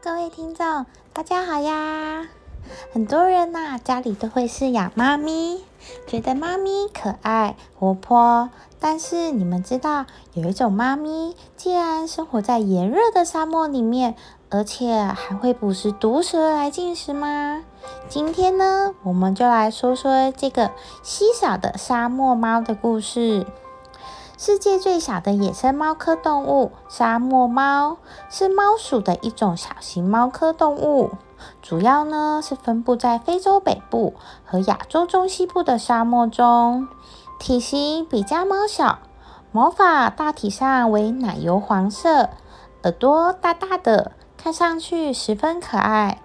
各位听众，大家好呀！很多人呐，家里都会饲养猫咪，觉得猫咪可爱活泼。但是你们知道，有一种猫咪，竟然生活在炎热的沙漠里面，而且还会捕食毒蛇来进食吗？今天呢，我们就来说说这个稀少的沙漠猫的故事。世界最小的野生猫科动物——沙漠猫，是猫属的一种小型猫科动物。主要呢是分布在非洲北部和亚洲中西部的沙漠中，体型比家猫小，毛发大体上为奶油黄色，耳朵大大的，看上去十分可爱。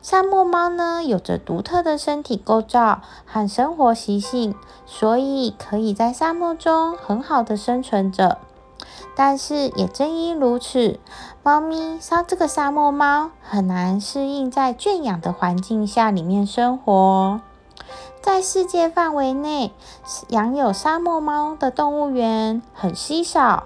沙漠猫呢，有着独特的身体构造和生活习性，所以可以在沙漠中很好的生存着。但是也正因如此，猫咪像这个沙漠猫很难适应在圈养的环境下里面生活。在世界范围内，养有沙漠猫的动物园很稀少。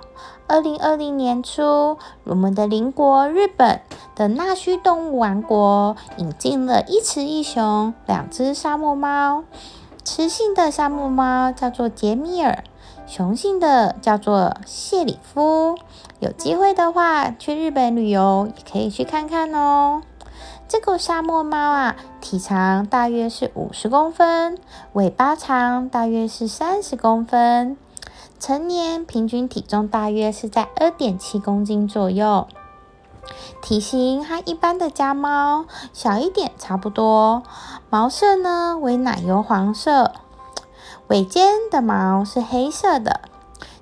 二零二零年初，我们的邻国日本的纳须动物王国引进了一雌一雄两只沙漠猫。雌性的沙漠猫叫做杰米尔，雄性的叫做谢里夫。有机会的话，去日本旅游也可以去看看哦。这个沙漠猫啊，体长大约是五十公分，尾巴长大约是三十公分。成年平均体重大约是在二点七公斤左右，体型和一般的家猫小一点差不多。毛色呢为奶油黄色，尾尖的毛是黑色的。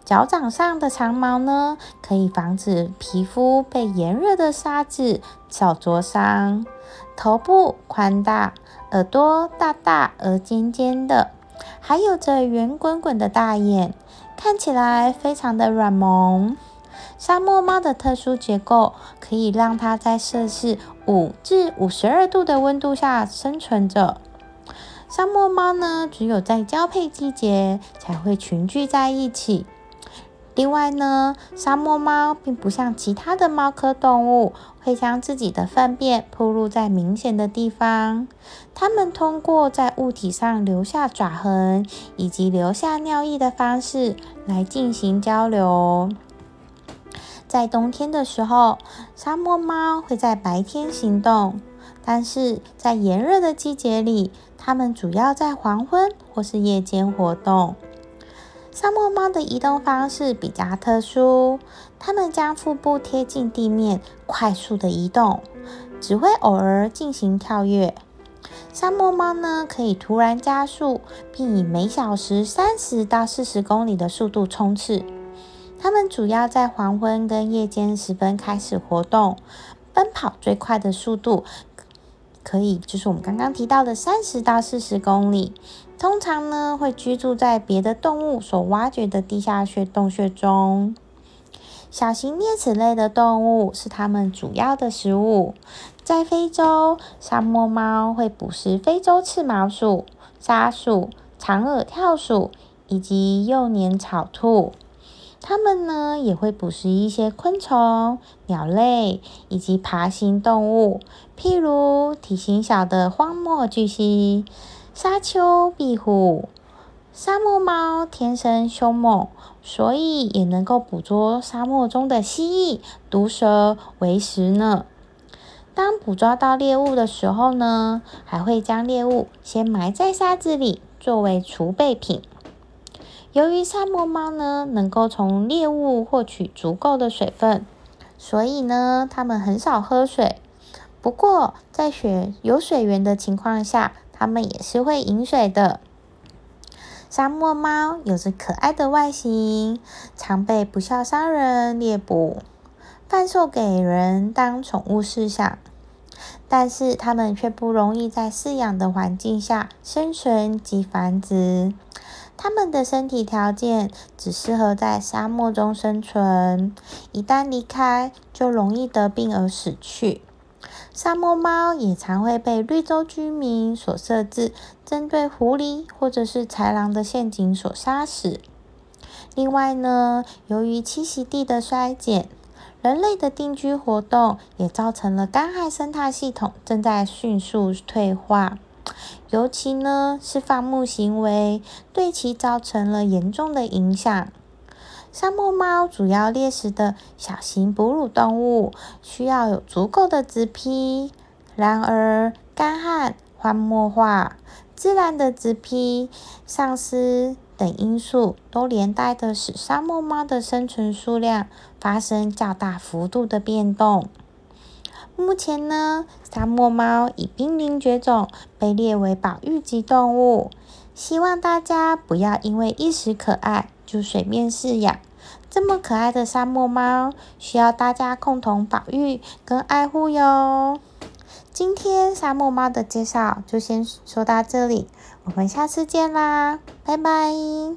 脚掌上的长毛呢，可以防止皮肤被炎热的沙子烧灼伤。头部宽大，耳朵大大而尖尖的，还有着圆滚滚的大眼。看起来非常的软萌。沙漠猫的特殊结构可以让它在摄氏五至五十二度的温度下生存着。沙漠猫呢，只有在交配季节才会群聚在一起。另外呢，沙漠猫并不像其他的猫科动物，会将自己的粪便铺露在明显的地方。它们通过在物体上留下爪痕以及留下尿液的方式来进行交流。在冬天的时候，沙漠猫会在白天行动，但是在炎热的季节里，它们主要在黄昏或是夜间活动。沙漠猫的移动方式比较特殊，它们将腹部贴近地面，快速的移动，只会偶尔进行跳跃。沙漠猫呢，可以突然加速，并以每小时三十到四十公里的速度冲刺。它们主要在黄昏跟夜间时分开始活动，奔跑最快的速度可以就是我们刚刚提到的三十到四十公里。通常呢，会居住在别的动物所挖掘的地下穴洞穴中。小型啮齿类的动物是它们主要的食物。在非洲，沙漠猫会捕食非洲刺毛鼠、沙鼠、长耳跳鼠以及幼年草兔。它们呢，也会捕食一些昆虫、鸟类以及爬行动物，譬如体型小的荒漠巨蜥。沙丘壁虎、沙漠猫天生凶猛，所以也能够捕捉沙漠中的蜥蜴、毒蛇为食呢。当捕捉到猎物的时候呢，还会将猎物先埋在沙子里作为储备品。由于沙漠猫呢能够从猎物获取足够的水分，所以呢它们很少喝水。不过在雪有水源的情况下，它们也是会饮水的。沙漠猫有着可爱的外形，常被不孝商人猎捕，贩售给人当宠物饲养。但是它们却不容易在饲养的环境下生存及繁殖。它们的身体条件只适合在沙漠中生存，一旦离开，就容易得病而死去。沙漠猫也常会被绿洲居民所设置针对狐狸或者是豺狼的陷阱所杀死。另外呢，由于栖息地的衰减，人类的定居活动也造成了干旱生态系统正在迅速退化。尤其呢是放牧行为，对其造成了严重的影响。沙漠猫主要猎食的小型哺乳动物，需要有足够的植批。然而，干旱、荒漠化、自然的植批丧失等因素，都连带的使沙漠猫的生存数量发生较大幅度的变动。目前呢，沙漠猫已濒临绝种，被列为保育级动物。希望大家不要因为一时可爱就随便饲养。这么可爱的沙漠猫，需要大家共同保育跟爱护哟。今天沙漠猫的介绍就先说到这里，我们下次见啦，拜拜。